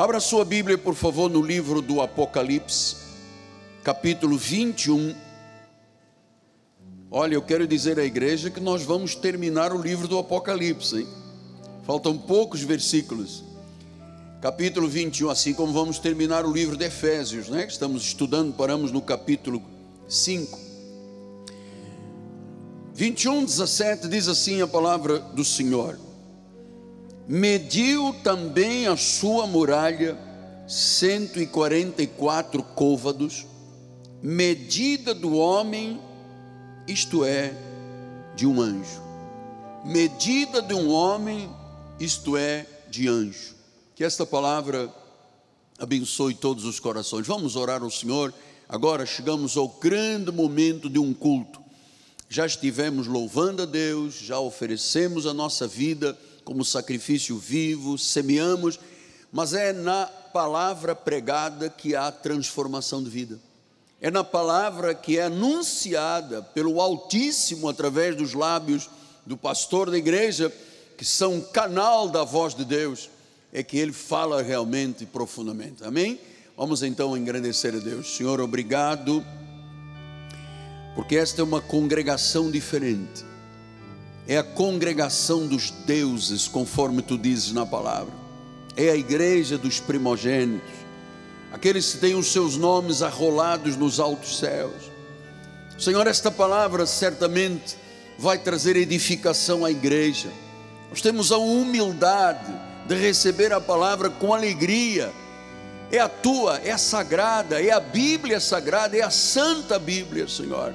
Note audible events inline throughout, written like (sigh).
Abra sua Bíblia, por favor, no livro do Apocalipse, capítulo 21. Olha, eu quero dizer à igreja que nós vamos terminar o livro do Apocalipse, hein? Faltam poucos versículos. Capítulo 21, assim como vamos terminar o livro de Efésios, né? Estamos estudando, paramos no capítulo 5. 21, 17 diz assim a palavra do Senhor mediu também a sua muralha 144 côvados, medida do homem, isto é, de um anjo. Medida de um homem, isto é, de anjo. Que esta palavra abençoe todos os corações. Vamos orar ao Senhor. Agora chegamos ao grande momento de um culto. Já estivemos louvando a Deus, já oferecemos a nossa vida como sacrifício vivo, semeamos, mas é na palavra pregada que há transformação de vida. É na palavra que é anunciada pelo Altíssimo através dos lábios do pastor da igreja, que são canal da voz de Deus, é que ele fala realmente profundamente. Amém? Vamos então engrandecer a Deus. Senhor, obrigado, porque esta é uma congregação diferente é a congregação dos deuses, conforme tu dizes na palavra, é a igreja dos primogênitos, aqueles que têm os seus nomes arrolados nos altos céus. Senhor, esta palavra certamente vai trazer edificação à igreja. Nós temos a humildade de receber a palavra com alegria. É a tua, é a sagrada, é a Bíblia sagrada, é a santa Bíblia, Senhor.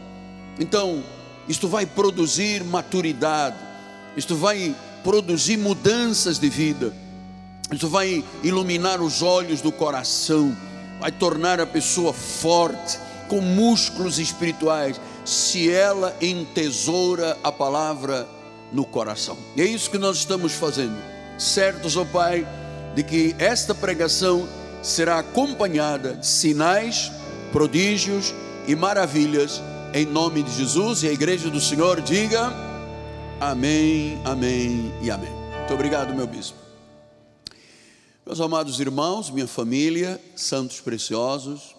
Então, isto vai produzir maturidade, isto vai produzir mudanças de vida, isto vai iluminar os olhos do coração, vai tornar a pessoa forte, com músculos espirituais, se ela entesoura a palavra no coração. E é isso que nós estamos fazendo, certos, ó oh Pai, de que esta pregação será acompanhada de sinais, prodígios e maravilhas em nome de Jesus e a igreja do Senhor diga amém, amém e amém. Muito obrigado, meu bispo. Meus amados irmãos, minha família, santos preciosos,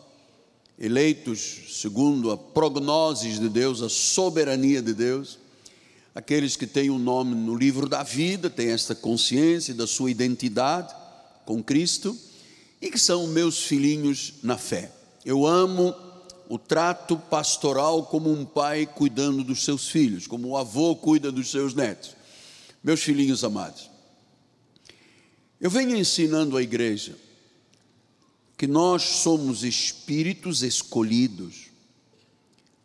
eleitos segundo a prognoses de Deus, a soberania de Deus, aqueles que têm o um nome no livro da vida, têm esta consciência da sua identidade com Cristo e que são meus filhinhos na fé. Eu amo o trato pastoral como um pai cuidando dos seus filhos, como o avô cuida dos seus netos. Meus filhinhos amados, eu venho ensinando à igreja que nós somos espíritos escolhidos,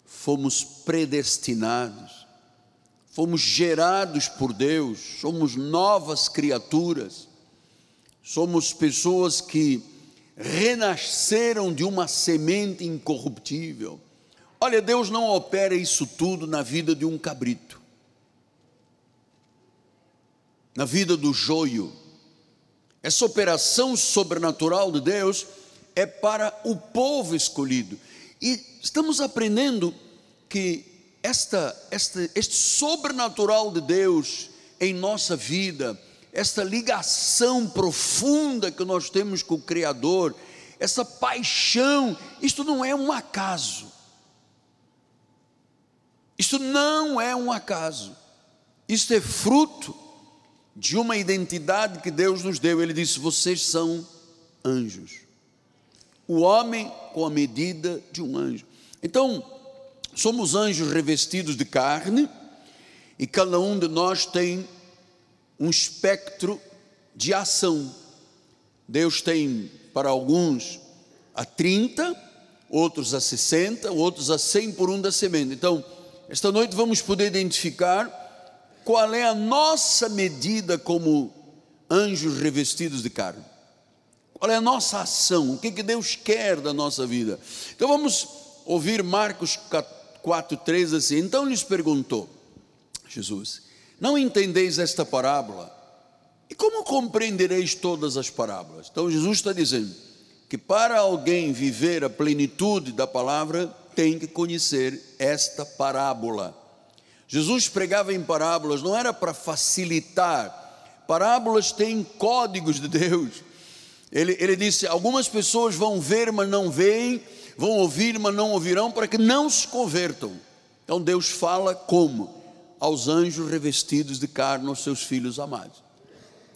fomos predestinados, fomos gerados por Deus, somos novas criaturas, somos pessoas que renasceram de uma semente incorruptível. Olha, Deus não opera isso tudo na vida de um cabrito, na vida do joio. Essa operação sobrenatural de Deus é para o povo escolhido. E estamos aprendendo que esta, esta, este sobrenatural de Deus em nossa vida, esta ligação profunda que nós temos com o Criador, essa paixão, isto não é um acaso. Isto não é um acaso. Isto é fruto de uma identidade que Deus nos deu. Ele disse: Vocês são anjos. O homem com a medida de um anjo. Então, somos anjos revestidos de carne, e cada um de nós tem um espectro de ação. Deus tem para alguns a 30, outros a 60, outros a 100 por um da semente. Então, esta noite vamos poder identificar qual é a nossa medida como anjos revestidos de carne. Qual é a nossa ação? O que, que Deus quer da nossa vida? Então vamos ouvir Marcos 4,3 assim. Então lhes perguntou Jesus: não entendeis esta parábola? E como compreendereis todas as parábolas? Então Jesus está dizendo que para alguém viver a plenitude da palavra, tem que conhecer esta parábola. Jesus pregava em parábolas, não era para facilitar, parábolas têm códigos de Deus. Ele, ele disse: Algumas pessoas vão ver, mas não veem, vão ouvir, mas não ouvirão, para que não se convertam. Então Deus fala como? Aos anjos revestidos de carne, aos seus filhos amados.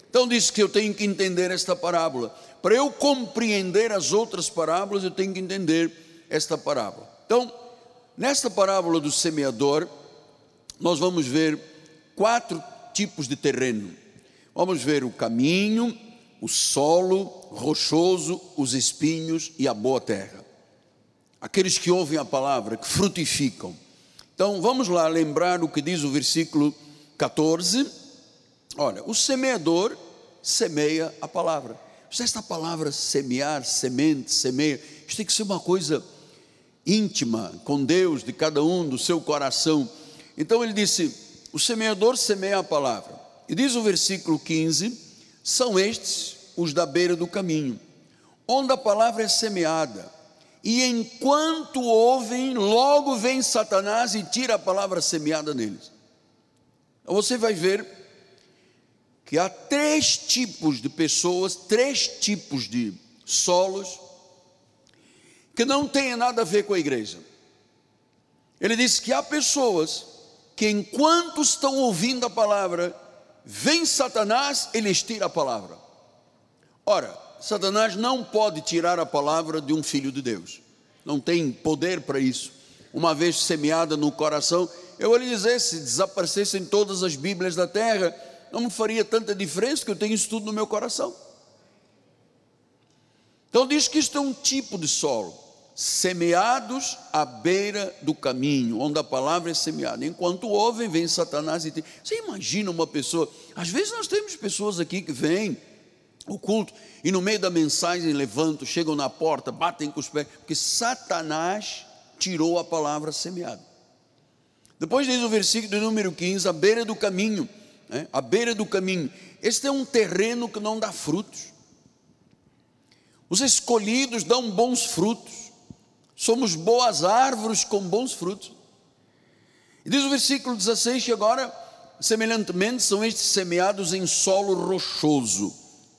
Então diz que eu tenho que entender esta parábola. Para eu compreender as outras parábolas, eu tenho que entender esta parábola. Então, nesta parábola do semeador, nós vamos ver quatro tipos de terreno. Vamos ver o caminho, o solo rochoso, os espinhos e a boa terra. Aqueles que ouvem a palavra, que frutificam. Então, vamos lá lembrar o que diz o versículo 14. Olha, o semeador semeia a palavra. Esta palavra semear, semente, semeia, isso tem que ser uma coisa íntima com Deus, de cada um, do seu coração. Então ele disse: o semeador semeia a palavra. E diz o versículo 15: são estes os da beira do caminho, onde a palavra é semeada. E enquanto ouvem, logo vem Satanás e tira a palavra semeada neles. Então você vai ver que há três tipos de pessoas, três tipos de solos, que não têm nada a ver com a igreja. Ele disse que há pessoas que, enquanto estão ouvindo a palavra, vem Satanás e lhes tira a palavra. Ora, Satanás não pode tirar a palavra de um filho de Deus, não tem poder para isso. Uma vez semeada no coração, eu vou lhe dizer: se desaparecessem todas as Bíblias da terra, não me faria tanta diferença que eu tenho isso tudo no meu coração. Então diz que isto é um tipo de solo, semeados à beira do caminho, onde a palavra é semeada. Enquanto ouvem, vem Satanás e tem. Você imagina uma pessoa, às vezes nós temos pessoas aqui que vêm o culto e no meio da mensagem levantam, chegam na porta, batem com os pés, porque Satanás tirou a palavra semeada. Depois diz o versículo número 15, à beira do caminho né, beira do caminho. Este é um terreno que não dá frutos. Os escolhidos dão bons frutos. Somos boas árvores com bons frutos. E diz o versículo 16 que agora, semelhantemente, são estes semeados em solo rochoso.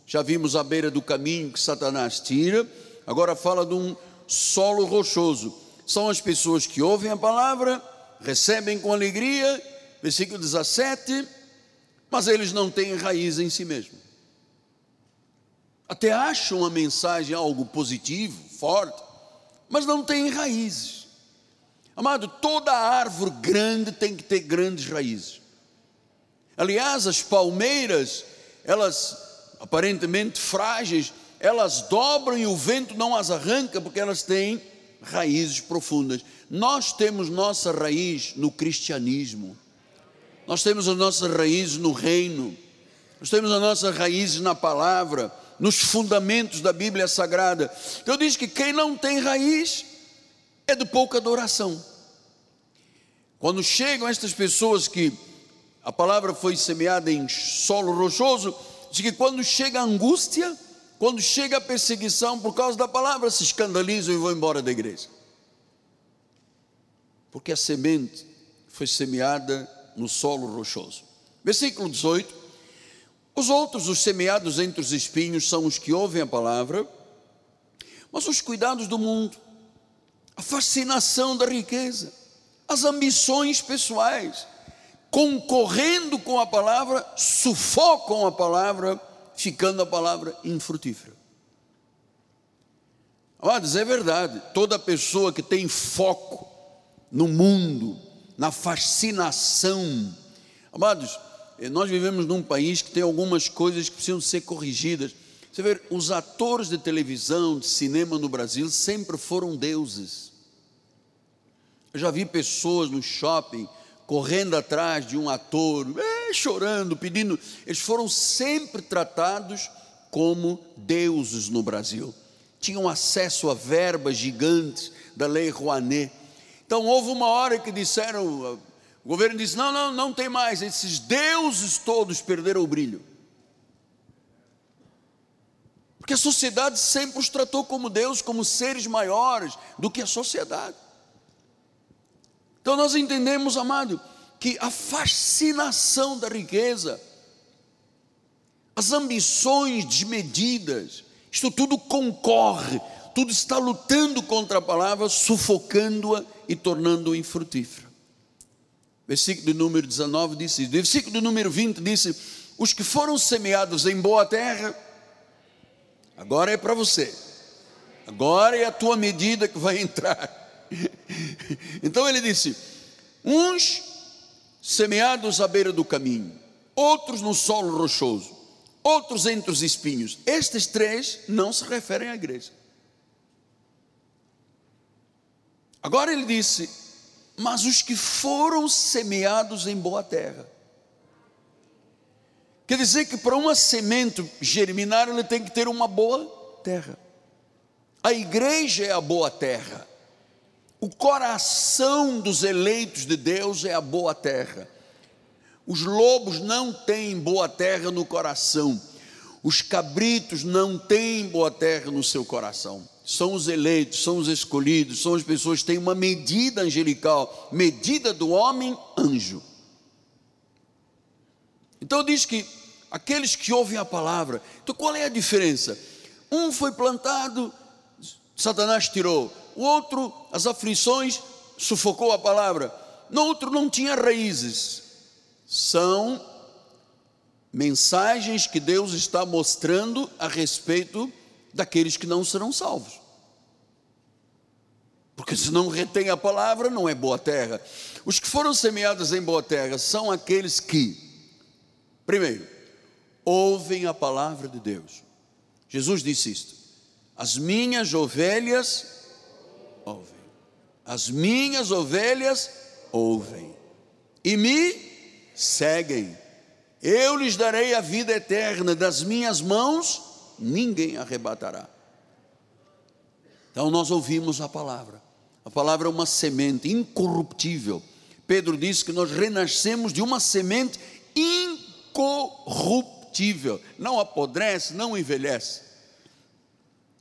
Já vimos à beira do caminho que Satanás tira, agora fala de um solo rochoso. São as pessoas que ouvem a palavra, recebem com alegria, versículo 17, mas eles não têm raiz em si mesmo. Até acham a mensagem algo positivo, forte, mas não têm raízes. Amado, toda árvore grande tem que ter grandes raízes. Aliás, as palmeiras, elas aparentemente frágeis, elas dobram e o vento não as arranca porque elas têm raízes profundas. Nós temos nossa raiz no cristianismo. Nós temos as nossas raízes no reino, nós temos as nossas raízes na palavra, nos fundamentos da Bíblia Sagrada. Então diz que quem não tem raiz é de pouca adoração. Quando chegam estas pessoas que a palavra foi semeada em solo rochoso, diz que quando chega a angústia, quando chega a perseguição por causa da palavra, se escandalizam e vão embora da igreja. Porque a semente foi semeada no solo rochoso. Versículo 18: Os outros, os semeados entre os espinhos, são os que ouvem a palavra, mas os cuidados do mundo, a fascinação da riqueza, as ambições pessoais, concorrendo com a palavra, sufocam a palavra, ficando a palavra infrutífera. Amados, é verdade, toda pessoa que tem foco no mundo, na fascinação. Amados, eh, nós vivemos num país que tem algumas coisas que precisam ser corrigidas. Você vê, os atores de televisão, de cinema no Brasil sempre foram deuses. Eu já vi pessoas no shopping correndo atrás de um ator, é, chorando, pedindo. Eles foram sempre tratados como deuses no Brasil. Tinham acesso a verbas gigantes da Lei Rouanet então houve uma hora que disseram, o governo disse: não, não, não tem mais, esses deuses todos perderam o brilho. Porque a sociedade sempre os tratou como Deus, como seres maiores do que a sociedade. Então nós entendemos, amado, que a fascinação da riqueza, as ambições desmedidas, Isto tudo concorre, tudo está lutando contra a palavra, sufocando-a e tornando-a infrutífera. Versículo número 19 disse isso. Versículo número 20 disse: Os que foram semeados em boa terra, agora é para você, agora é a tua medida que vai entrar. (laughs) Então ele disse: Uns semeados à beira do caminho, outros no solo rochoso, outros entre os espinhos. Estes três não se referem à igreja. Agora ele disse: Mas os que foram semeados em boa terra. Quer dizer que para uma semente germinar, ele tem que ter uma boa terra. A igreja é a boa terra. O coração dos eleitos de Deus é a boa terra. Os lobos não têm boa terra no coração. Os cabritos não têm boa terra no seu coração. São os eleitos, são os escolhidos, são as pessoas que têm uma medida angelical, medida do homem, anjo. Então diz que aqueles que ouvem a palavra, então qual é a diferença? Um foi plantado, Satanás tirou o outro, as aflições, sufocou a palavra. No outro, não tinha raízes. São mensagens que Deus está mostrando a respeito daqueles que não serão salvos. Porque se não retém a palavra, não é boa terra. Os que foram semeados em boa terra são aqueles que, primeiro, ouvem a palavra de Deus. Jesus disse isto: As minhas ovelhas. As minhas ovelhas ouvem e me seguem. Eu lhes darei a vida eterna, das minhas mãos ninguém arrebatará. Então nós ouvimos a palavra. A palavra é uma semente incorruptível. Pedro diz que nós renascemos de uma semente incorruptível, não apodrece, não envelhece.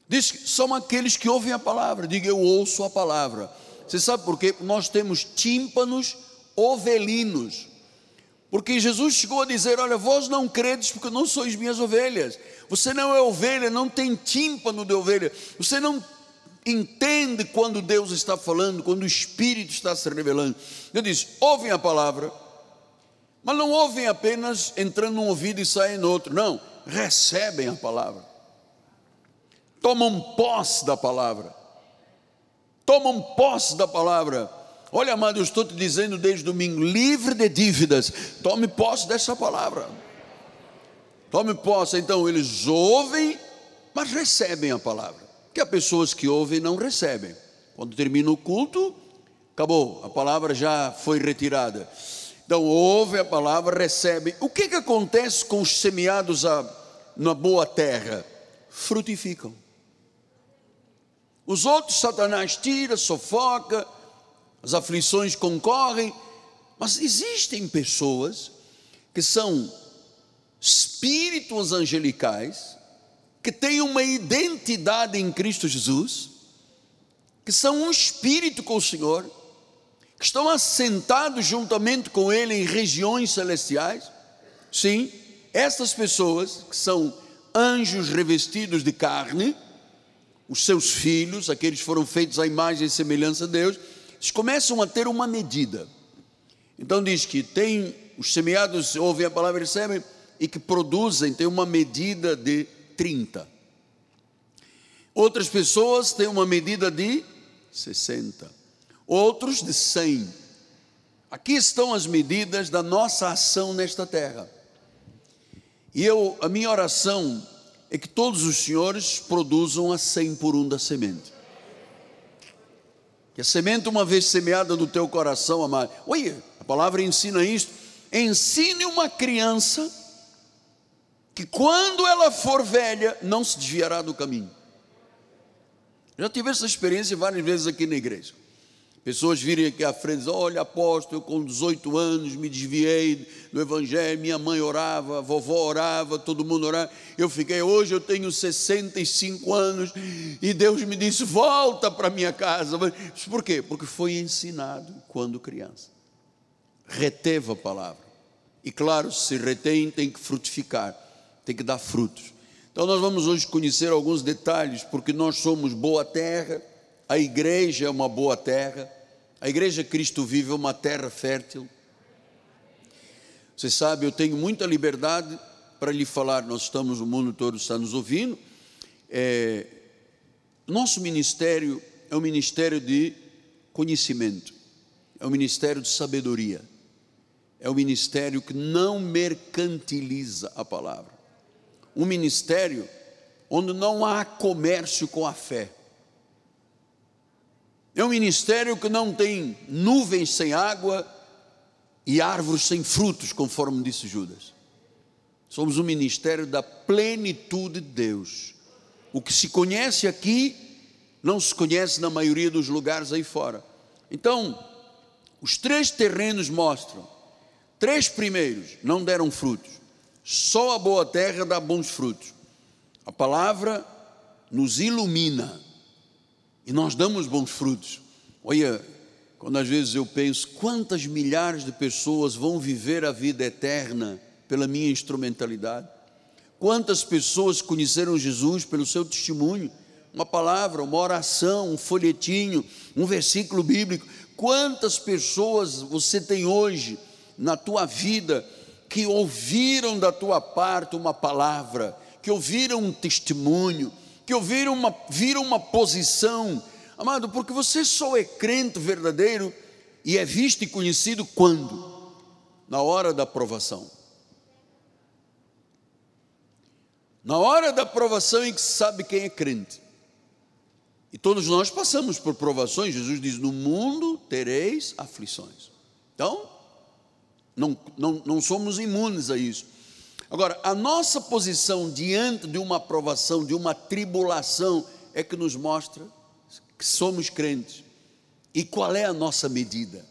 Diz que são aqueles que ouvem a palavra. Diga, eu ouço a palavra. Você sabe por quê? Nós temos tímpanos ovelinos. Porque Jesus chegou a dizer: Olha, vós não credes porque não sois minhas ovelhas. Você não é ovelha, não tem tímpano de ovelha. Você não entende quando Deus está falando, quando o Espírito está se revelando. Eu disse: ouvem a palavra, mas não ouvem apenas entrando num ouvido e saem no outro. Não, recebem a palavra tomam posse da palavra. Tomam posse da palavra. Olha, amado, eu estou te dizendo desde domingo, livre de dívidas, tome posse dessa palavra. Tome posse, então eles ouvem, mas recebem a palavra. Que há pessoas que ouvem e não recebem. Quando termina o culto, acabou, a palavra já foi retirada. Então, ouve a palavra, recebe. O que, que acontece com os semeados a, na boa terra? Frutificam. Os outros, Satanás tira, sufoca, as aflições concorrem, mas existem pessoas que são espíritos angelicais, que têm uma identidade em Cristo Jesus, que são um espírito com o Senhor, que estão assentados juntamente com Ele em regiões celestiais. Sim, essas pessoas que são anjos revestidos de carne, os seus filhos, aqueles que foram feitos à imagem e semelhança de Deus, eles começam a ter uma medida. Então diz que tem os semeados, ouvem a palavra e recebem, e que produzem, tem uma medida de 30. Outras pessoas têm uma medida de 60. Outros de 100. Aqui estão as medidas da nossa ação nesta terra. E eu, a minha oração é que todos os senhores produzam a cem por um da semente. Que a semente, uma vez semeada no teu coração, amado. Olha, a palavra ensina isto. Ensine uma criança que quando ela for velha, não se desviará do caminho. Já tive essa experiência várias vezes aqui na igreja. Pessoas virem aqui à frente e dizem, olha apóstolo, eu com 18 anos me desviei do evangelho, minha mãe orava, vovó orava, todo mundo orava, eu fiquei, hoje eu tenho 65 anos, e Deus me disse, volta para minha casa, por quê? Porque foi ensinado quando criança, reteve a palavra, e claro, se retém tem que frutificar, tem que dar frutos, Então, nós vamos hoje conhecer alguns detalhes, porque nós somos boa terra, a igreja é uma boa terra, a igreja Cristo Vive é uma terra fértil. Você sabe, eu tenho muita liberdade para lhe falar, nós estamos, o mundo todo está nos ouvindo. É, nosso ministério é um ministério de conhecimento, é um ministério de sabedoria, é um ministério que não mercantiliza a palavra, um ministério onde não há comércio com a fé. É um ministério que não tem nuvens sem água e árvores sem frutos, conforme disse Judas. Somos um ministério da plenitude de Deus. O que se conhece aqui não se conhece na maioria dos lugares aí fora. Então, os três terrenos mostram: três primeiros não deram frutos, só a boa terra dá bons frutos. A palavra nos ilumina e nós damos bons frutos. Olha, quando às vezes eu penso quantas milhares de pessoas vão viver a vida eterna pela minha instrumentalidade, quantas pessoas conheceram Jesus pelo seu testemunho, uma palavra, uma oração, um folhetinho, um versículo bíblico. Quantas pessoas você tem hoje na tua vida que ouviram da tua parte uma palavra, que ouviram um testemunho, que ouviram uma, viram uma posição, amado, porque você só é crente verdadeiro e é visto e conhecido quando? Na hora da aprovação. Na hora da aprovação em que se sabe quem é crente. E todos nós passamos por provações. Jesus diz: No mundo tereis aflições. Então, não, não, não somos imunes a isso. Agora, a nossa posição diante de uma aprovação, de uma tribulação, é que nos mostra que somos crentes. E qual é a nossa medida?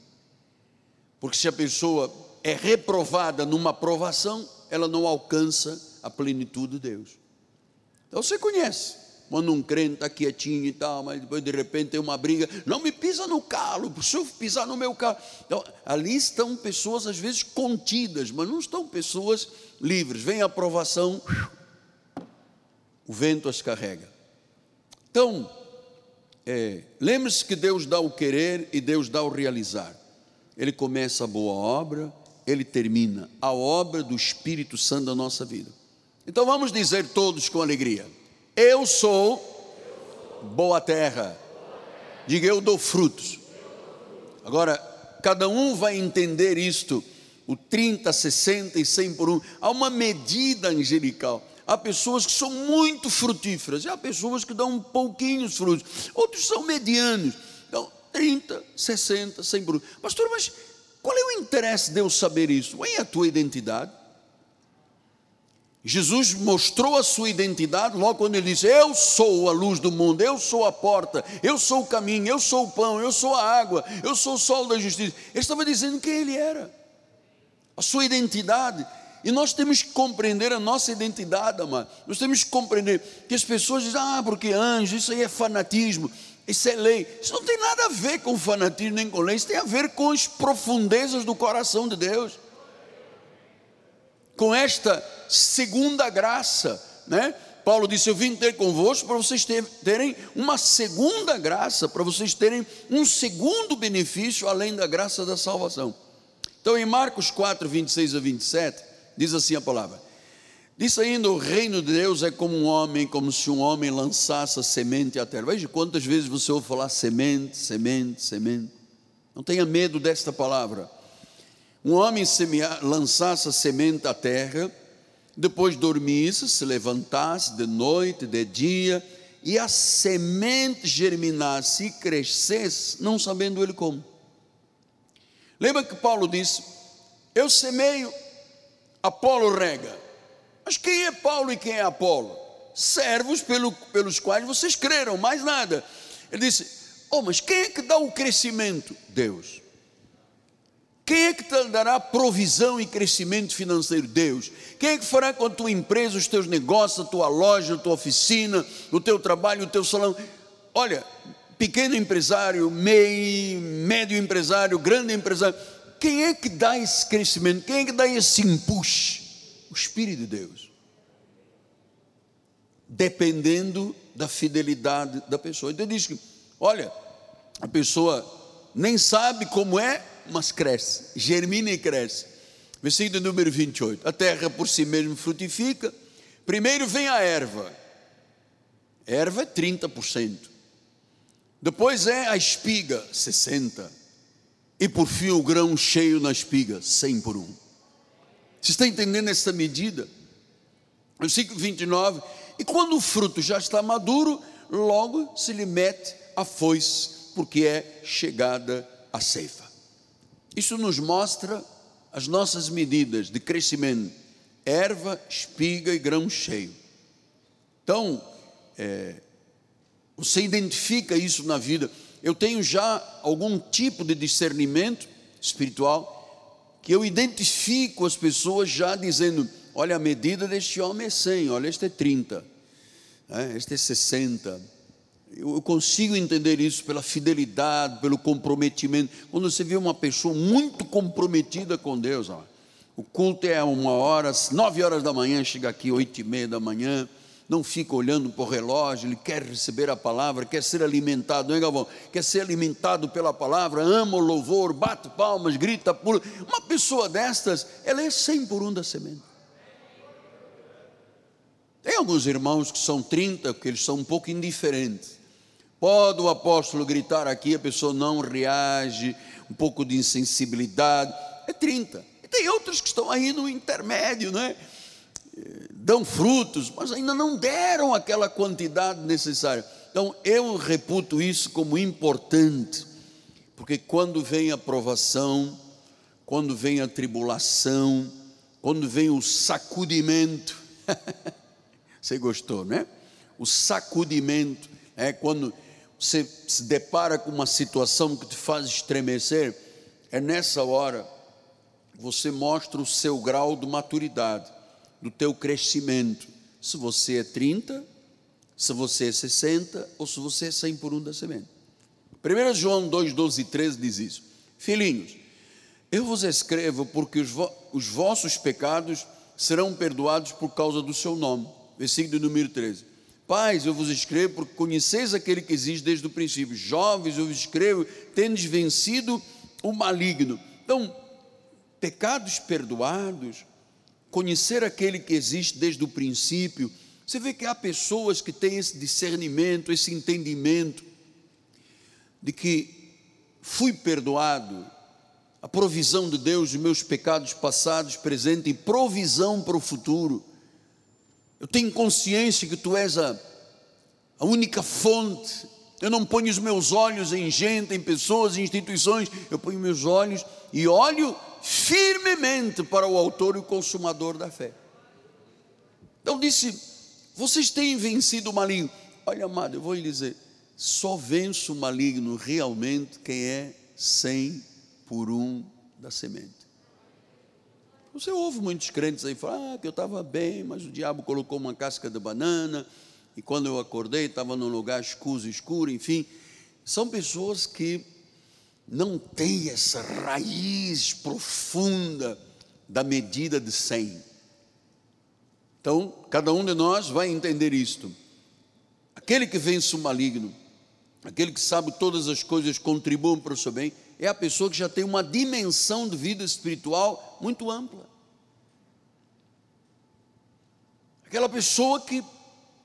Porque se a pessoa é reprovada numa aprovação, ela não alcança a plenitude de Deus. Então você conhece. Quando um crente está quietinho e tal, mas depois de repente tem uma briga, não me pisa no calo, se eu pisar no meu calo. Então, ali estão pessoas às vezes contidas, mas não estão pessoas livres. Vem a aprovação, o vento as carrega. Então, é, lembre-se que Deus dá o querer e Deus dá o realizar. Ele começa a boa obra, ele termina a obra do Espírito Santo da nossa vida. Então vamos dizer todos com alegria: Eu sou boa terra. Diga, eu dou frutos. Agora, cada um vai entender isto o 30, 60 e 100 por um. Há uma medida angelical. Há pessoas que são muito frutíferas, e há pessoas que dão um pouquinhos frutos, outros são medianos. Então, 30, 60, 100 por um. Pastor, mas qual é o interesse de eu saber isso? Qual é a tua identidade? Jesus mostrou a sua identidade logo quando ele disse: Eu sou a luz do mundo, eu sou a porta, eu sou o caminho, eu sou o pão, eu sou a água, eu sou o sol da justiça. Ele estava dizendo quem ele era a sua identidade. E nós temos que compreender a nossa identidade, amado. Nós temos que compreender que as pessoas dizem, ah, porque anjo, isso aí é fanatismo, isso é lei. Isso não tem nada a ver com fanatismo nem com lei, isso tem a ver com as profundezas do coração de Deus. Com esta segunda graça, né? Paulo disse: Eu vim ter convosco para vocês terem uma segunda graça, para vocês terem um segundo benefício além da graça da salvação. Então, em Marcos 4, 26 a 27, diz assim a palavra: Diz ainda: O reino de Deus é como um homem, como se um homem lançasse a semente à terra. Veja quantas vezes você ouve falar semente, semente, semente. Não tenha medo desta palavra. Um homem lançasse a semente à terra, depois dormisse, se levantasse de noite, de dia, e a semente germinasse e crescesse, não sabendo ele como. Lembra que Paulo disse: Eu semeio, Apolo rega. Mas quem é Paulo e quem é Apolo? Servos pelo, pelos quais vocês creram, mais nada. Ele disse: Oh, mas quem é que dá o crescimento? Deus. Quem é que te dará provisão e crescimento financeiro? Deus. Quem é que fará com a tua empresa, os teus negócios, a tua loja, a tua oficina, o teu trabalho, o teu salão? Olha, pequeno empresário, meio, médio empresário, grande empresário, quem é que dá esse crescimento? Quem é que dá esse empuxo? O Espírito de Deus. dependendo da fidelidade da pessoa. Então diz que, olha, a pessoa nem sabe como é, mas cresce, germina e cresce. Versículo número 28. A terra por si mesma frutifica. Primeiro vem a erva. Erva é 30%. Depois é a espiga, 60%. E por fim o grão cheio na espiga, 100 por um. Você está entendendo essa medida? Versículo 29. E quando o fruto já está maduro, logo se lhe mete a foice, porque é chegada a ceifa. Isso nos mostra as nossas medidas de crescimento: erva, espiga e grão cheio. Então, é, você identifica isso na vida. Eu tenho já algum tipo de discernimento espiritual que eu identifico as pessoas já dizendo: olha, a medida deste homem é 100, olha, este é 30, né, este é 60 eu consigo entender isso pela fidelidade, pelo comprometimento. Quando você vê uma pessoa muito comprometida com Deus, ó, o culto é uma hora, nove horas da manhã, chega aqui oito e meia da manhã, não fica olhando para o relógio, ele quer receber a palavra, quer ser alimentado, não é Galvão? Quer ser alimentado pela palavra, ama o louvor, bate palmas, grita, pula. Uma pessoa destas, ela é cem por um da semente. Tem alguns irmãos que são 30, que eles são um pouco indiferentes. Pode o apóstolo gritar aqui, a pessoa não reage, um pouco de insensibilidade, é 30. E tem outros que estão aí no intermédio, né? Dão frutos, mas ainda não deram aquela quantidade necessária. Então eu reputo isso como importante, porque quando vem a provação, quando vem a tribulação, quando vem o sacudimento, (laughs) você gostou, né? O sacudimento é quando você se depara com uma situação que te faz estremecer, é nessa hora você mostra o seu grau de maturidade, do teu crescimento. Se você é 30, se você é 60 ou se você é 100 por um da semente. 1 João 2, 12 e 13 diz isso. Filhinhos, eu vos escrevo porque os, vo os vossos pecados serão perdoados por causa do seu nome. Versículo número 13. Pais, eu vos escrevo porque conheceis aquele que existe desde o princípio. Jovens, eu vos escrevo, tendes vencido o maligno. Então, pecados perdoados, conhecer aquele que existe desde o princípio. Você vê que há pessoas que têm esse discernimento, esse entendimento de que fui perdoado, a provisão de Deus de meus pecados passados, presente e provisão para o futuro. Eu tenho consciência que tu és a, a única fonte. Eu não ponho os meus olhos em gente, em pessoas, em instituições. Eu ponho meus olhos e olho firmemente para o autor e o consumador da fé. Então disse: Vocês têm vencido o maligno. Olha, amado, eu vou lhe dizer: só vence o maligno realmente quem é cem por um da semente. Você ouve muitos crentes aí falar ah, que eu estava bem, mas o diabo colocou uma casca de banana, e quando eu acordei estava num lugar escuro, escuro, enfim. São pessoas que não têm essa raiz profunda da medida de 100. Então, cada um de nós vai entender isto. Aquele que vence o maligno, aquele que sabe todas as coisas contribuem para o seu bem, é a pessoa que já tem uma dimensão de vida espiritual muito ampla. Aquela pessoa que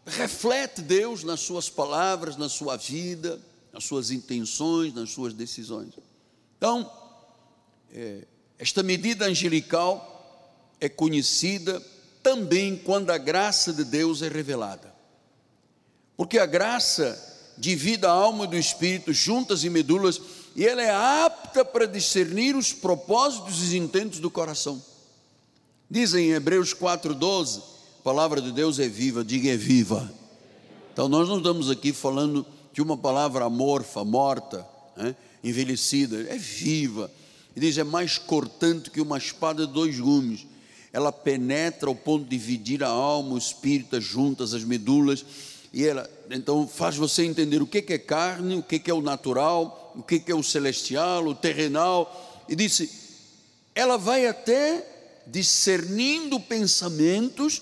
reflete Deus nas suas palavras, na sua vida, nas suas intenções, nas suas decisões. Então, é, esta medida angelical é conhecida também quando a graça de Deus é revelada. Porque a graça divide a alma e do espírito juntas e medulas e ela é apta para discernir os propósitos e os intentos do coração. Dizem em Hebreus 4,12: a palavra de Deus é viva, diga é viva. Então nós não estamos aqui falando de uma palavra amorfa, morta, né, envelhecida, é viva. E diz: é mais cortante que uma espada de dois gumes. Ela penetra ao ponto de dividir a alma, o espírito, as juntas, as medulas, e ela então faz você entender o que é carne, o que é o natural, o que é o celestial, o terrenal, e disse: ela vai até discernindo pensamentos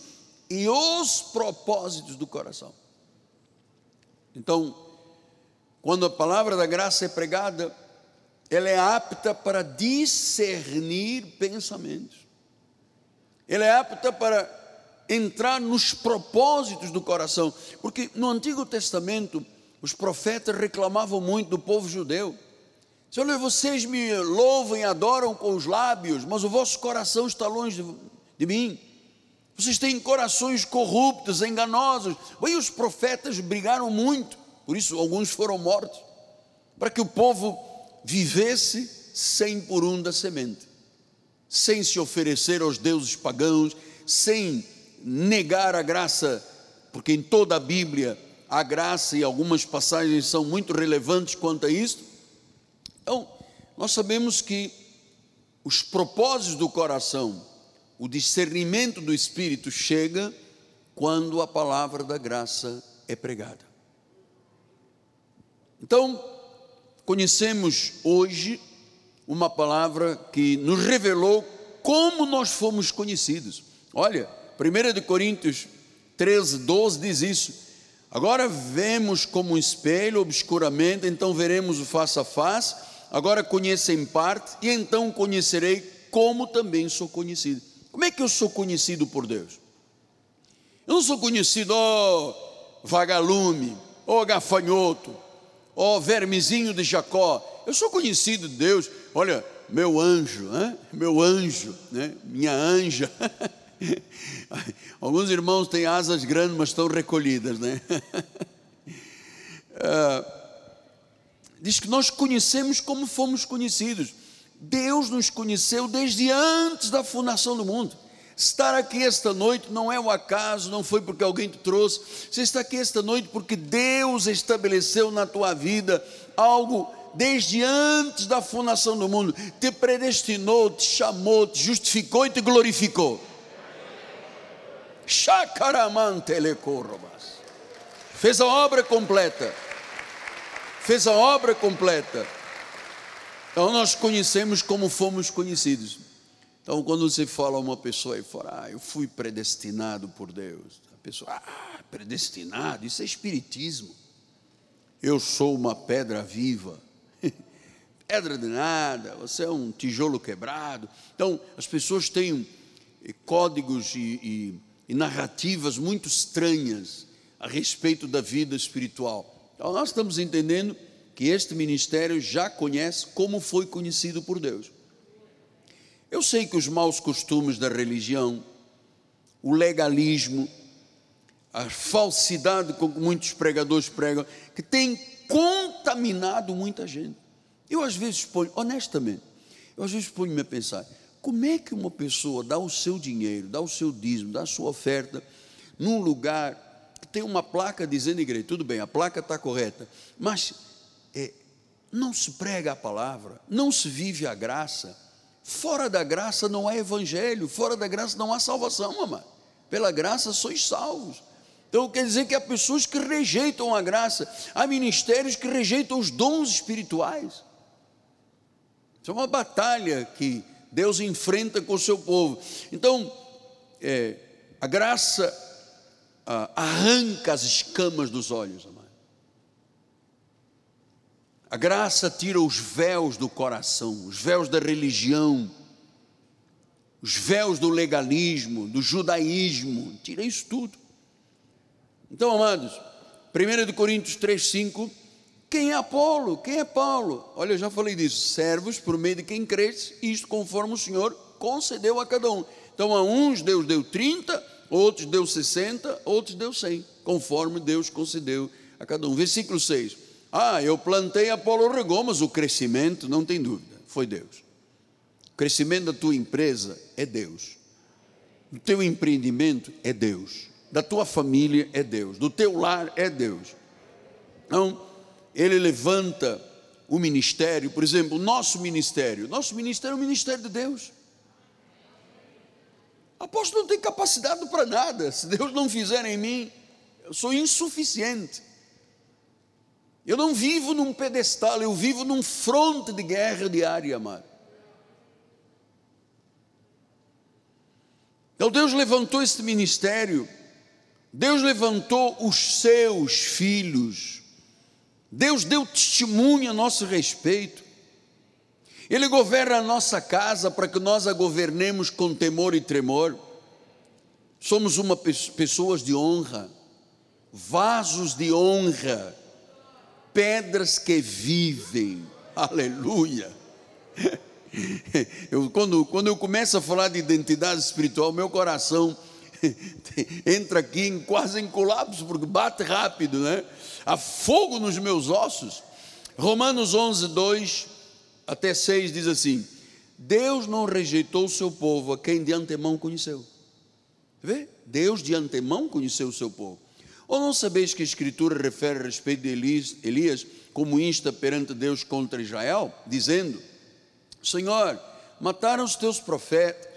e os propósitos do coração. Então, quando a palavra da graça é pregada, ela é apta para discernir pensamentos. Ela é apta para entrar nos propósitos do coração, porque no Antigo Testamento os profetas reclamavam muito do povo judeu. Senhor, vocês me louvam e adoram com os lábios, mas o vosso coração está longe de, de mim. Vocês têm corações corruptos, enganosos. E os profetas brigaram muito, por isso alguns foram mortos, para que o povo vivesse sem por um da semente, sem se oferecer aos deuses pagãos, sem negar a graça, porque em toda a Bíblia a graça e algumas passagens são muito relevantes quanto a isso. Então, nós sabemos que os propósitos do coração, o discernimento do Espírito chega quando a palavra da graça é pregada. Então, conhecemos hoje uma palavra que nos revelou como nós fomos conhecidos. Olha, 1 Coríntios 13, 12 diz isso Agora vemos como um espelho, obscuramente, então veremos o face a face. Agora conheço em parte, e então conhecerei como também sou conhecido. Como é que eu sou conhecido por Deus? Eu não sou conhecido, ó oh, vagalume, ó oh, gafanhoto, ó oh, vermezinho de Jacó. Eu sou conhecido de Deus. Olha, meu anjo, né? meu anjo, né? minha anja. (laughs) (laughs) Alguns irmãos têm asas grandes, mas estão recolhidas, né? Uh, (laughs) diz que nós conhecemos como fomos conhecidos. Deus nos conheceu desde antes da fundação do mundo. Estar aqui esta noite não é um acaso, não foi porque alguém te trouxe. Você está aqui esta noite porque Deus estabeleceu na tua vida algo desde antes da fundação do mundo. Te predestinou, te chamou, te justificou e te glorificou. Fez a obra completa. Fez a obra completa. Então nós conhecemos como fomos conhecidos. Então quando você fala a uma pessoa e fala, ah, eu fui predestinado por Deus. A pessoa, ah, predestinado, isso é espiritismo. Eu sou uma pedra viva. (laughs) pedra de nada, você é um tijolo quebrado. Então as pessoas têm códigos e, e e narrativas muito estranhas a respeito da vida espiritual. Então, nós estamos entendendo que este ministério já conhece como foi conhecido por Deus. Eu sei que os maus costumes da religião, o legalismo, a falsidade com que muitos pregadores pregam, que tem contaminado muita gente. Eu às vezes ponho, honestamente, eu às vezes ponho-me a pensar, como é que uma pessoa dá o seu dinheiro, dá o seu dízimo, dá a sua oferta num lugar que tem uma placa dizendo igreja? Tudo bem, a placa está correta, mas é, não se prega a palavra, não se vive a graça. Fora da graça não há evangelho, fora da graça não há salvação, mamãe. Pela graça sois salvos. Então quer dizer que há pessoas que rejeitam a graça, há ministérios que rejeitam os dons espirituais. Isso é uma batalha que Deus enfrenta com o seu povo. Então, é, a graça arranca as escamas dos olhos, amado. A graça tira os véus do coração, os véus da religião, os véus do legalismo, do judaísmo, tira isso tudo. Então, amados, 1 Coríntios 3, 5 quem é Apolo? Quem é Paulo? Olha, eu já falei disso. Servos por meio de quem cresce, isto conforme o Senhor concedeu a cada um. Então, a uns Deus deu 30, outros deu 60, outros deu 100, conforme Deus concedeu a cada um. Versículo 6. Ah, eu plantei, Apolo regou, mas o crescimento, não tem dúvida, foi Deus. O crescimento da tua empresa é Deus. Do teu empreendimento é Deus. Da tua família é Deus. Do teu lar é Deus. Então, ele levanta o ministério, por exemplo, o nosso ministério. Nosso ministério é o ministério de Deus. Apóstolo não tem capacidade para nada. Se Deus não fizer em mim, eu sou insuficiente. Eu não vivo num pedestal, eu vivo num fronte de guerra diária, amado. Então Deus levantou este ministério Deus levantou os seus filhos. Deus deu testemunho a nosso respeito. Ele governa a nossa casa para que nós a governemos com temor e tremor. Somos uma pessoas de honra, vasos de honra, pedras que vivem. Aleluia. (laughs) Eu, quando, quando eu começo a falar de identidade espiritual, meu coração (laughs) entra aqui em, quase em colapso, porque bate rápido, né? Há fogo nos meus ossos. Romanos 11, 2 até 6 diz assim: Deus não rejeitou o seu povo, a quem de antemão conheceu. Vê? Deus de antemão conheceu o seu povo. Ou não sabeis que a Escritura refere a respeito de Elias, Elias como insta perante Deus contra Israel, dizendo: Senhor, mataram os teus profetas,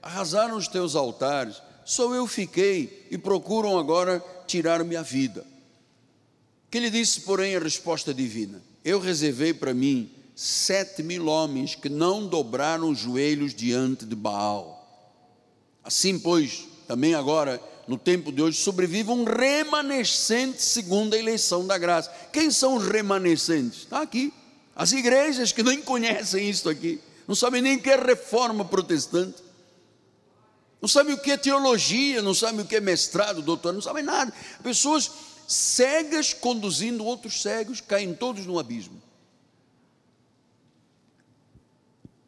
arrasaram os teus altares, só eu fiquei e procuram agora tirar minha vida. Que lhe disse, porém, a resposta divina: Eu reservei para mim sete mil homens que não dobraram os joelhos diante de Baal. Assim, pois, também agora, no tempo de hoje, sobrevive um remanescente segundo a eleição da graça. Quem são os remanescentes? Está aqui. As igrejas que nem conhecem isso aqui, não sabem nem que é reforma protestante, não sabem o que é teologia, não sabem o que é mestrado, doutor, não sabem nada. Pessoas cegas conduzindo outros cegos, caem todos no abismo.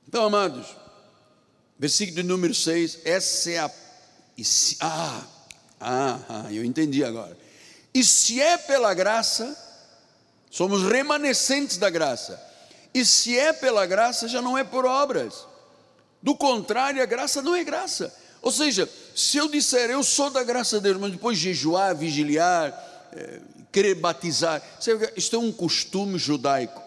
Então, amados, versículo número 6, essa é a. Ah, ah, ah, eu entendi agora. E se é pela graça, somos remanescentes da graça. E se é pela graça, já não é por obras. Do contrário, a graça não é graça. Ou seja, se eu disser eu sou da graça de Deus, mas depois jejuar, vigiliar, é, querer batizar, isto é um costume judaico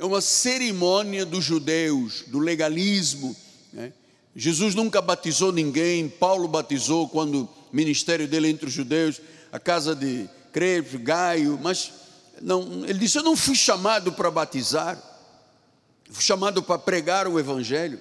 é uma cerimônia dos judeus, do legalismo. Né? Jesus nunca batizou ninguém, Paulo batizou quando o ministério dele entre os judeus, a casa de Crepe, Gaio, mas não, ele disse: Eu não fui chamado para batizar, fui chamado para pregar o Evangelho.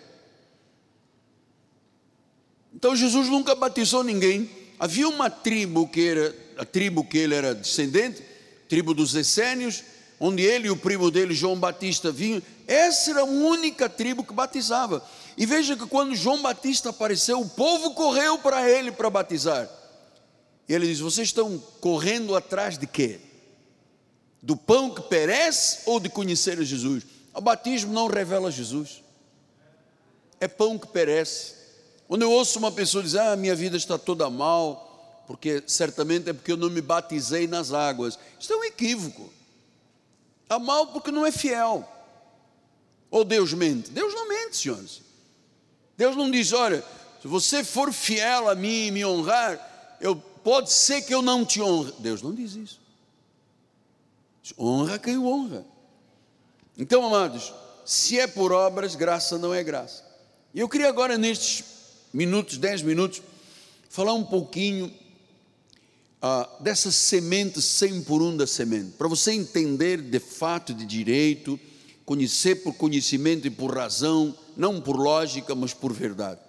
Então Jesus nunca batizou ninguém. Havia uma tribo que era a tribo que ele era descendente, tribo dos essênios, onde ele e o primo dele, João Batista, vinham, essa era a única tribo que batizava. E veja que quando João Batista apareceu, o povo correu para ele para batizar. E ele diz: Vocês estão correndo atrás de quê? Do pão que perece ou de conhecer Jesus? O batismo não revela Jesus, é pão que perece. Quando eu ouço uma pessoa dizer: Ah, minha vida está toda mal, porque certamente é porque eu não me batizei nas águas. Isso é um equívoco. Está mal porque não é fiel. Ou Deus mente? Deus não mente, senhores. Deus não diz: olha, se você for fiel a mim e me honrar, eu, pode ser que eu não te honre. Deus não diz isso. Honra quem o honra. Então, amados, se é por obras, graça não é graça. E eu queria agora, nestes minutos, dez minutos, falar um pouquinho ah, dessa semente 100 por um da semente, para você entender de fato de direito, conhecer por conhecimento e por razão, não por lógica, mas por verdade.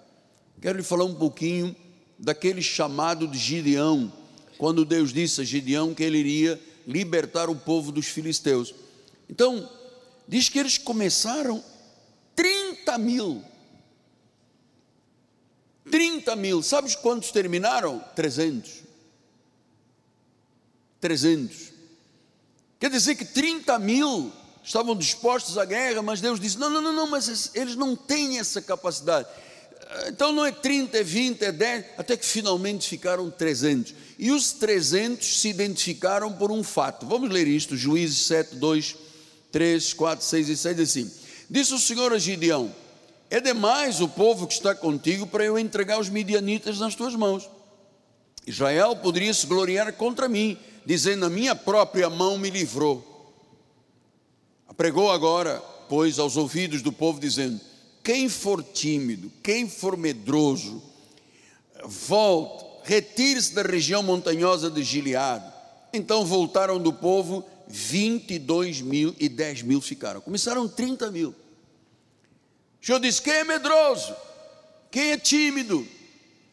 Quero lhe falar um pouquinho daquele chamado de Gideão, quando Deus disse a Gideão que ele iria libertar o povo dos filisteus. Então, diz que eles começaram 30 mil. 30 mil, sabes quantos terminaram? 300. 300. Quer dizer que 30 mil estavam dispostos à guerra, mas Deus disse: não, não, não, não, mas eles não têm essa capacidade. Então não é 30, é 20, é 10, até que finalmente ficaram 300. E os 300 se identificaram por um fato. Vamos ler isto, Juízes 7, 2, 3, 4, 6 e 7, assim. Disse o Senhor a Gideão: É demais o povo que está contigo para eu entregar os midianitas nas tuas mãos. Israel poderia se gloriar contra mim, dizendo: A minha própria mão me livrou. Pregou agora, pois, aos ouvidos do povo, dizendo: Quem for tímido, quem for medroso, volte, retire-se da região montanhosa de Gileade. Então voltaram do povo 22 mil e 10 mil ficaram. Começaram 30 mil. O Senhor disse: Quem é medroso? Quem é tímido?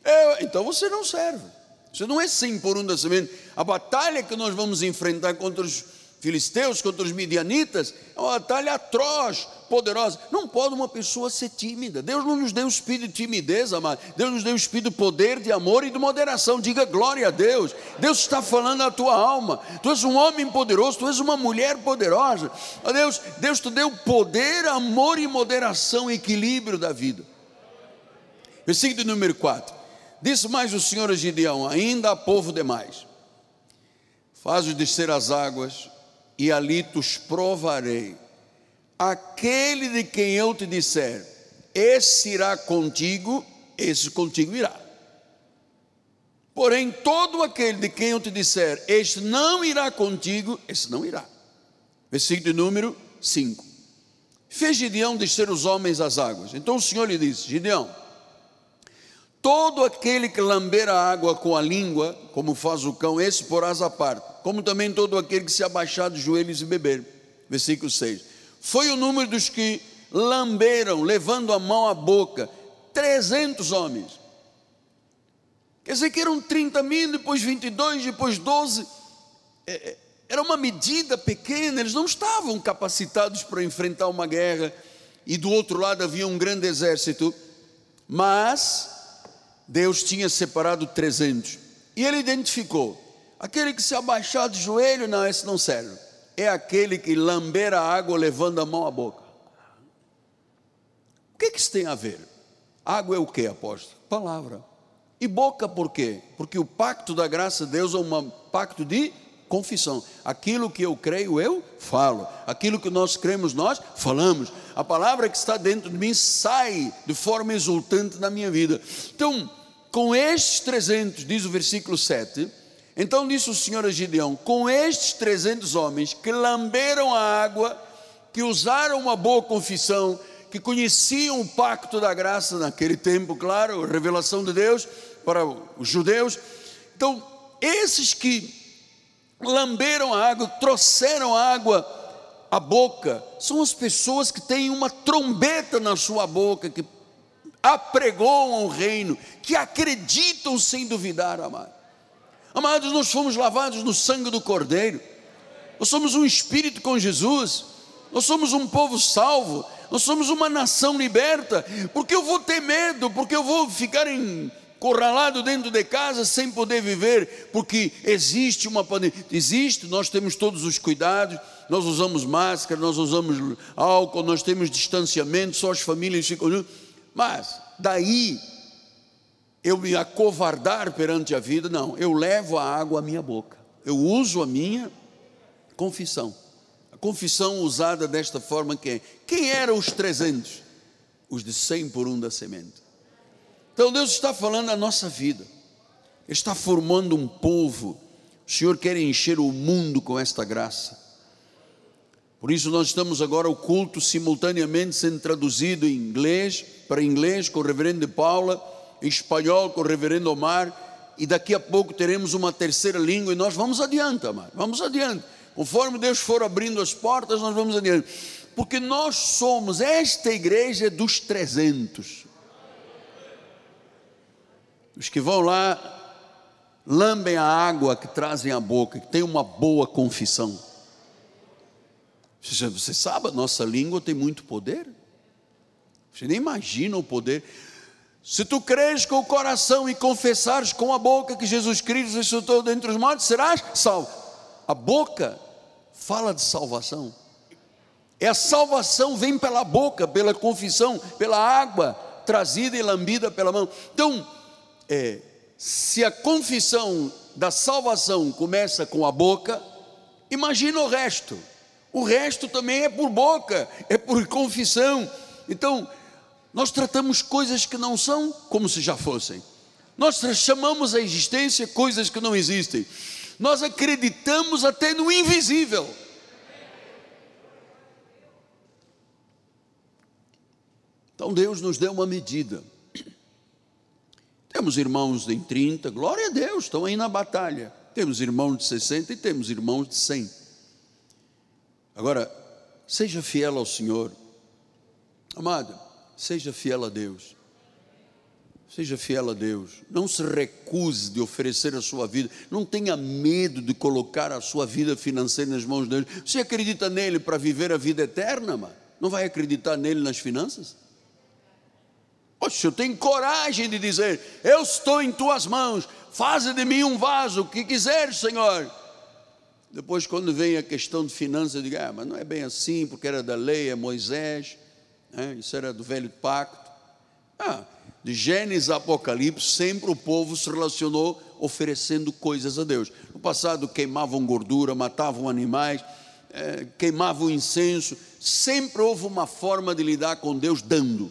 Eu, então você não serve. Isso não é 100 por um da semente. A batalha que nós vamos enfrentar contra os filisteus, contra os midianitas, é uma batalha atroz, poderosa. Não pode uma pessoa ser tímida. Deus não nos deu o espírito de timidez, amado. Deus nos deu o espírito de poder, de amor e de moderação. Diga glória a Deus. Deus está falando à tua alma. Tu és um homem poderoso, tu és uma mulher poderosa. Deus, Deus te deu poder, amor e moderação, equilíbrio da vida. Versículo número 4. Disse mais o Senhor a Gideão: Ainda há povo demais. Faz-os descer as águas e ali te provarei. Aquele de quem eu te disser, esse irá contigo, esse contigo irá. Porém, todo aquele de quem eu te disser, este não irá contigo, esse não irá. Versículo número 5. Fez Gideão descer os homens às águas. Então o Senhor lhe disse: Gideão, todo aquele que lamber a água com a língua, como faz o cão, esse porás à parte como também todo aquele que se abaixar de joelhos e beber. Versículo 6. Foi o número dos que lamberam, levando a mão à boca, 300 homens. Quer dizer que eram 30 mil, depois 22, depois 12. É, é, era uma medida pequena, eles não estavam capacitados para enfrentar uma guerra, e do outro lado havia um grande exército, mas Deus tinha separado 300, e ele identificou Aquele que se abaixar de joelho, não, esse não serve. É aquele que lamber a água levando a mão à boca. O que, que isso tem a ver? Água é o que, apóstolo? Palavra. E boca por quê? Porque o pacto da graça de Deus é um pacto de confissão. Aquilo que eu creio, eu falo. Aquilo que nós cremos, nós falamos. A palavra que está dentro de mim sai de forma exultante na minha vida. Então, com estes 300, diz o versículo 7, então disse o Senhor a Gideão: Com estes trezentos homens que lamberam a água, que usaram uma boa confissão, que conheciam o pacto da graça naquele tempo, claro, a revelação de Deus para os judeus. Então, esses que lamberam a água, trouxeram a água à boca, são as pessoas que têm uma trombeta na sua boca, que apregoam o reino, que acreditam sem duvidar, amado. Amados, nós fomos lavados no sangue do Cordeiro, nós somos um espírito com Jesus, nós somos um povo salvo, nós somos uma nação liberta. Porque eu vou ter medo, porque eu vou ficar encurralado dentro de casa sem poder viver, porque existe uma pandemia. Existe, nós temos todos os cuidados, nós usamos máscara, nós usamos álcool, nós temos distanciamento, só as famílias ficam. Mas daí eu me acovardar perante a vida, não, eu levo a água à minha boca, eu uso a minha confissão. A confissão usada desta forma quem? Quem eram os 300? Os de 100 por um da semente. Então Deus está falando a nossa vida, está formando um povo, o Senhor quer encher o mundo com esta graça. Por isso nós estamos agora o culto simultaneamente sendo traduzido em inglês, para inglês, com o reverendo Paula, em espanhol com o reverendo Omar, e daqui a pouco teremos uma terceira língua, e nós vamos adiante, amado, vamos adiante. Conforme Deus for abrindo as portas, nós vamos adiante. Porque nós somos, esta igreja é dos 300. Os que vão lá, lambem a água que trazem à boca, que tem uma boa confissão. Você sabe, a nossa língua tem muito poder. Você nem imagina o poder. Se tu creres com o coração e confessares com a boca que Jesus Cristo ressuscitou dentre os mortos, serás salvo. A boca fala de salvação. É a salvação vem pela boca, pela confissão, pela água trazida e lambida pela mão. Então, é, se a confissão da salvação começa com a boca, imagina o resto. O resto também é por boca, é por confissão. Então, nós tratamos coisas que não são como se já fossem. Nós chamamos a existência coisas que não existem. Nós acreditamos até no invisível. Então Deus nos deu uma medida. Temos irmãos em 30, glória a Deus, estão aí na batalha. Temos irmãos de 60 e temos irmãos de 100. Agora, seja fiel ao Senhor. Amado, Seja fiel a Deus. Seja fiel a Deus. Não se recuse de oferecer a sua vida. Não tenha medo de colocar a sua vida financeira nas mãos de Deus. Você acredita nele para viver a vida eterna, mano? Não vai acreditar nele nas finanças? Poxa, eu tenho coragem de dizer: Eu estou em tuas mãos, faz de mim um vaso, o que quiser, Senhor. Depois, quando vem a questão de finanças, eu digo: Ah, mas não é bem assim, porque era da lei, é Moisés, né? isso era do velho pacto. Ah, de Gênesis a Apocalipse, sempre o povo se relacionou oferecendo coisas a Deus. No passado, queimavam gordura, matavam animais, é, queimavam incenso. Sempre houve uma forma de lidar com Deus dando.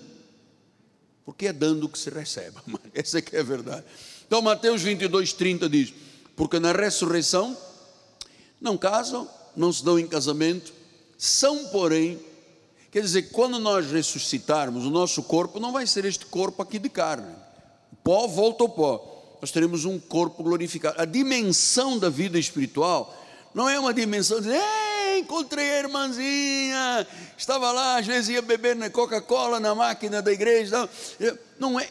Porque é dando que se recebe. (laughs) Essa é que é a verdade. Então, Mateus 22, 30 diz: Porque na ressurreição não casam, não se dão em casamento, são, porém, Quer dizer, quando nós ressuscitarmos, o nosso corpo não vai ser este corpo aqui de carne. O pó volta ao pó. Nós teremos um corpo glorificado. A dimensão da vida espiritual não é uma dimensão de encontrei a irmãzinha, estava lá, às vezes ia beber na Coca-Cola na máquina da igreja. Não, é,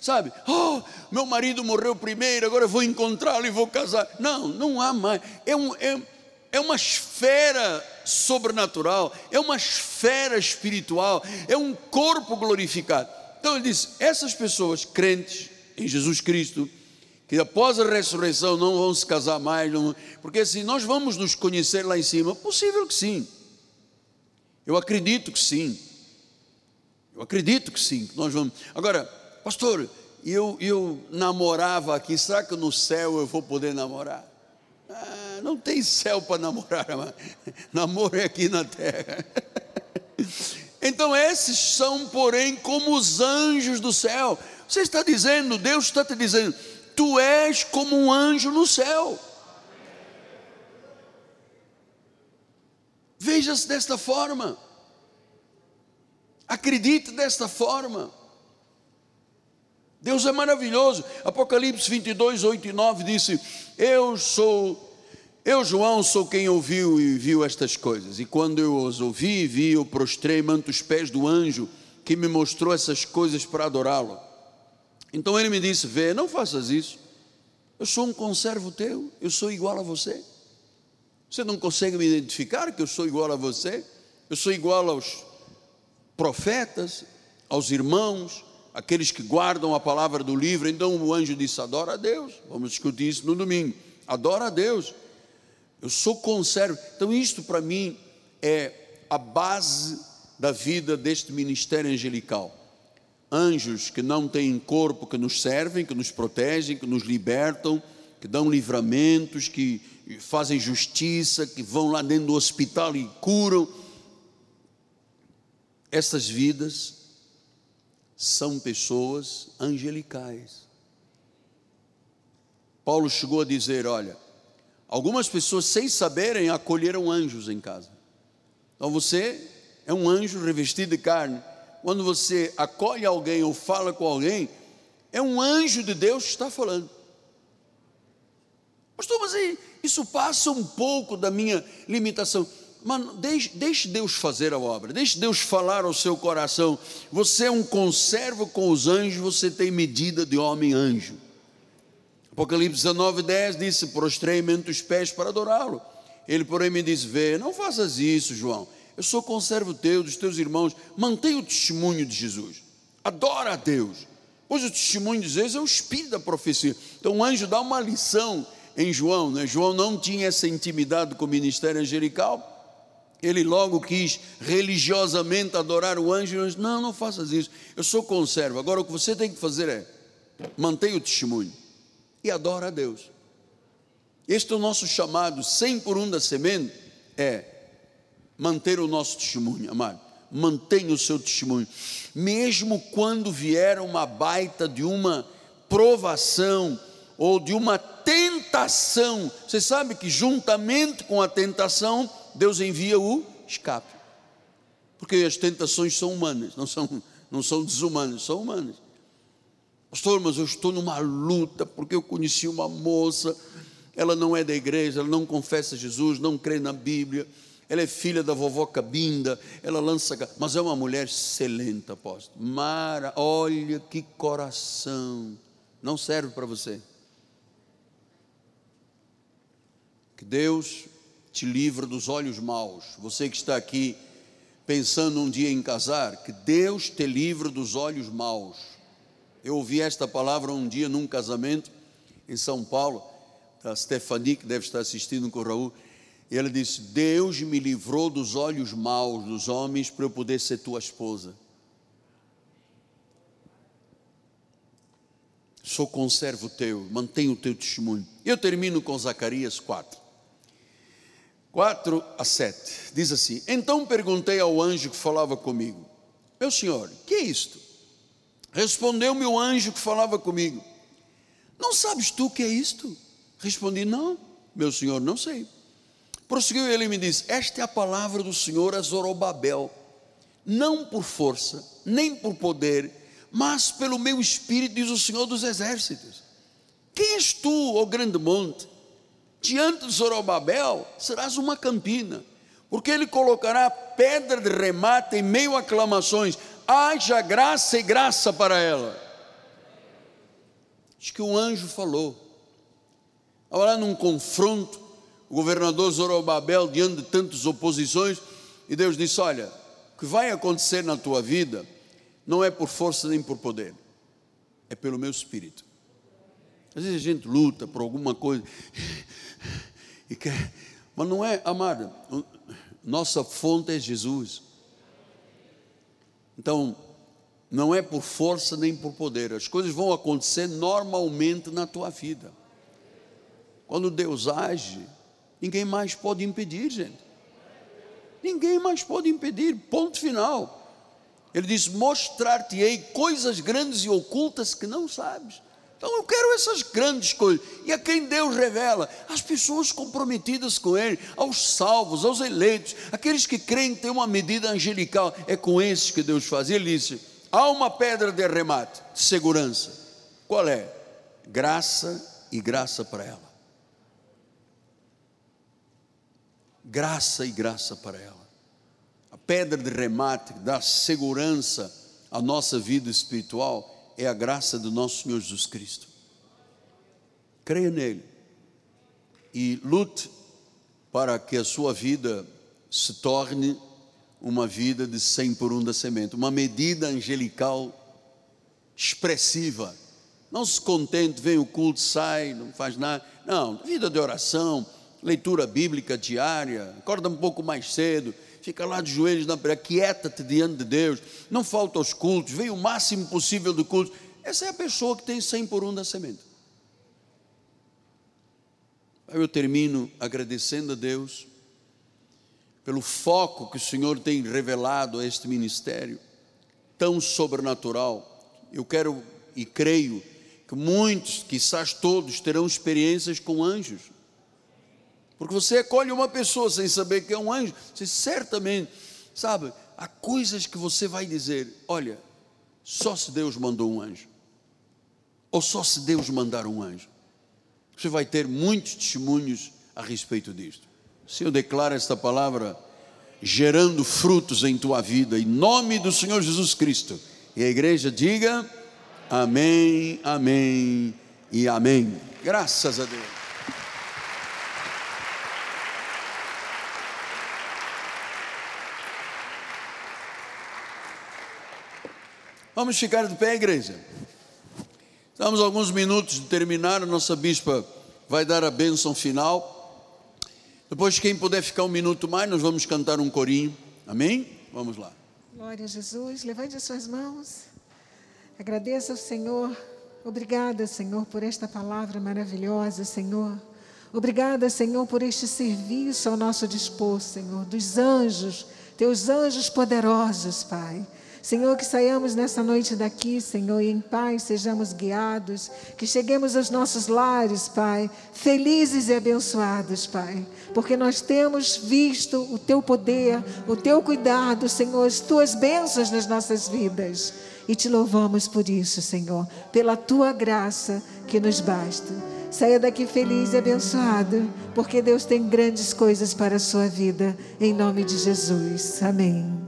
sabe? Oh, meu marido morreu primeiro, agora eu vou encontrá-lo e vou casar. Não, não há mais. É, um, é, é uma esfera sobrenatural, é uma esfera espiritual, é um corpo glorificado. Então ele diz: essas pessoas crentes em Jesus Cristo, que após a ressurreição não vão se casar mais, não, porque assim nós vamos nos conhecer lá em cima, possível que sim. Eu acredito que sim. Eu acredito que sim. Nós vamos. Agora, pastor, eu, eu namorava aqui, será que no céu eu vou poder namorar? Ah, não tem céu para namorar, (laughs) namoro é aqui na terra. (laughs) Então, esses são, porém, como os anjos do céu. Você está dizendo, Deus está te dizendo, tu és como um anjo no céu. Veja-se desta forma, acredite desta forma. Deus é maravilhoso. Apocalipse 22, 8 e 9 disse: Eu sou, eu, João, sou quem ouviu e viu estas coisas. E quando eu os ouvi e vi, eu prostrei manto os pés do anjo que me mostrou essas coisas para adorá-lo. Então ele me disse: Vê, não faças isso. Eu sou um conservo teu, eu sou igual a você. Você não consegue me identificar que eu sou igual a você? Eu sou igual aos profetas, aos irmãos, aqueles que guardam a palavra do livro. Então o anjo disse: Adora a Deus. Vamos discutir isso no domingo. Adora a Deus. Eu sou conservo. Então, isto para mim é a base da vida deste ministério angelical. Anjos que não têm corpo, que nos servem, que nos protegem, que nos libertam, que dão livramentos, que fazem justiça, que vão lá dentro do hospital e curam. Essas vidas são pessoas angelicais. Paulo chegou a dizer: olha, algumas pessoas, sem saberem, acolheram anjos em casa. Então você é um anjo revestido de carne. Quando você acolhe alguém ou fala com alguém, é um anjo de Deus que está falando. Pastor, mas isso passa um pouco da minha limitação. Mano, deixe, deixe Deus fazer a obra, deixe Deus falar ao seu coração. Você é um conservo com os anjos, você tem medida de homem-anjo. Apocalipse 19, 10 disse: Prostrei-me entre os pés para adorá-lo. Ele, porém, me disse: Vê, não faças isso, João. Eu sou conservo teu, dos teus irmãos. Mantenha o testemunho de Jesus. Adora a Deus. Pois o testemunho de Jesus é o espírito da profecia. Então o anjo dá uma lição em João. Né? João não tinha essa intimidade com o ministério angelical ele logo quis religiosamente adorar o anjo. Disse, não, não faças isso. Eu sou conservo. Agora o que você tem que fazer é manter o testemunho e adora a Deus. Este é o nosso chamado, 100 por um da semente, é manter o nosso testemunho, amado. Mantenha o seu testemunho, mesmo quando vier uma baita de uma provação ou de uma tentação. Você sabe que juntamente com a tentação Deus envia o escape. Porque as tentações são humanas, não são, não são desumanas, são humanas. Pastor, mas eu estou numa luta porque eu conheci uma moça, ela não é da igreja, ela não confessa Jesus, não crê na Bíblia, Ela é filha da vovó Cabinda, ela lança, mas é uma mulher excelente, apóstolo. Mara, olha que coração. Não serve para você. Que Deus te livre dos olhos maus. Você que está aqui pensando um dia em casar, que Deus te livre dos olhos maus. Eu ouvi esta palavra um dia num casamento em São Paulo, da Stefani, que deve estar assistindo com o Raul, e ela disse: Deus me livrou dos olhos maus dos homens para eu poder ser tua esposa. Sou conservo teu, mantenho o teu testemunho. Eu termino com Zacarias 4. 4 a 7. Diz assim: Então perguntei ao anjo que falava comigo: Meu senhor, que é isto? Respondeu-me o anjo que falava comigo: Não sabes tu o que é isto? Respondi: Não, meu senhor, não sei. Prosseguiu ele e me disse: Esta é a palavra do Senhor a Zorobabel, não por força, nem por poder, mas pelo meu espírito, diz o Senhor dos exércitos. Quem és tu, ó grande monte? Diante de Zorobabel serás uma campina, porque ele colocará pedra de remate em meio a aclamações, haja graça e graça para ela. Acho que o anjo falou, agora num confronto, o governador Zorobabel diante de tantas oposições, e Deus disse: Olha, o que vai acontecer na tua vida não é por força nem por poder, é pelo meu espírito. Às vezes a gente luta por alguma coisa e quer, mas não é, amada, nossa fonte é Jesus. Então, não é por força nem por poder, as coisas vão acontecer normalmente na tua vida. Quando Deus age, ninguém mais pode impedir, gente. Ninguém mais pode impedir, ponto final. Ele diz: Mostrar-te-ei coisas grandes e ocultas que não sabes. Então eu quero essas grandes coisas. E a quem Deus revela? As pessoas comprometidas com Ele, aos salvos, aos eleitos, aqueles que creem ter uma medida angelical. É com esses que Deus faz. Ele disse: há uma pedra de remate, de segurança. Qual é? Graça e graça para ela. Graça e graça para ela. A pedra de remate dá segurança à nossa vida espiritual é a graça do nosso Senhor Jesus Cristo. Creia nele e lute para que a sua vida se torne uma vida de 100 por um da semente, uma medida angelical expressiva. Não se contente, vem o culto, sai, não faz nada. Não, vida de oração, leitura bíblica diária, acorda um pouco mais cedo, fica lá de joelhos na praia, quieta-te diante de Deus, não falta aos cultos, vem o máximo possível de cultos. Essa é a pessoa que tem 100 por um da semente. Aí eu termino agradecendo a Deus pelo foco que o Senhor tem revelado a este ministério tão sobrenatural. Eu quero e creio que muitos, quizás todos, terão experiências com anjos. Porque você acolhe uma pessoa sem saber que é um anjo, você certamente, sabe, há coisas que você vai dizer: olha, só se Deus mandou um anjo, ou só se Deus mandar um anjo. Você vai ter muitos testemunhos a respeito disto. Se eu declaro esta palavra, gerando frutos em tua vida, em nome do Senhor Jesus Cristo, e a igreja diga: Amém, Amém e Amém. Graças a Deus. Vamos ficar de pé, igreja. Estamos alguns minutos de terminar, a nossa bispa vai dar a bênção final. Depois, quem puder ficar um minuto mais, nós vamos cantar um corinho. Amém? Vamos lá. Glória a Jesus. Levante as suas mãos. Agradeça ao Senhor. Obrigada, Senhor, por esta palavra maravilhosa, Senhor. Obrigada, Senhor, por este serviço ao nosso dispor, Senhor, dos anjos, teus anjos poderosos, Pai Senhor, que saiamos nessa noite daqui, Senhor, e em paz sejamos guiados, que cheguemos aos nossos lares, Pai, felizes e abençoados, Pai, porque nós temos visto o Teu poder, o Teu cuidado, Senhor, as Tuas bênçãos nas nossas vidas. E te louvamos por isso, Senhor, pela Tua graça que nos basta. Saia daqui feliz e abençoado, porque Deus tem grandes coisas para a sua vida. Em nome de Jesus. Amém.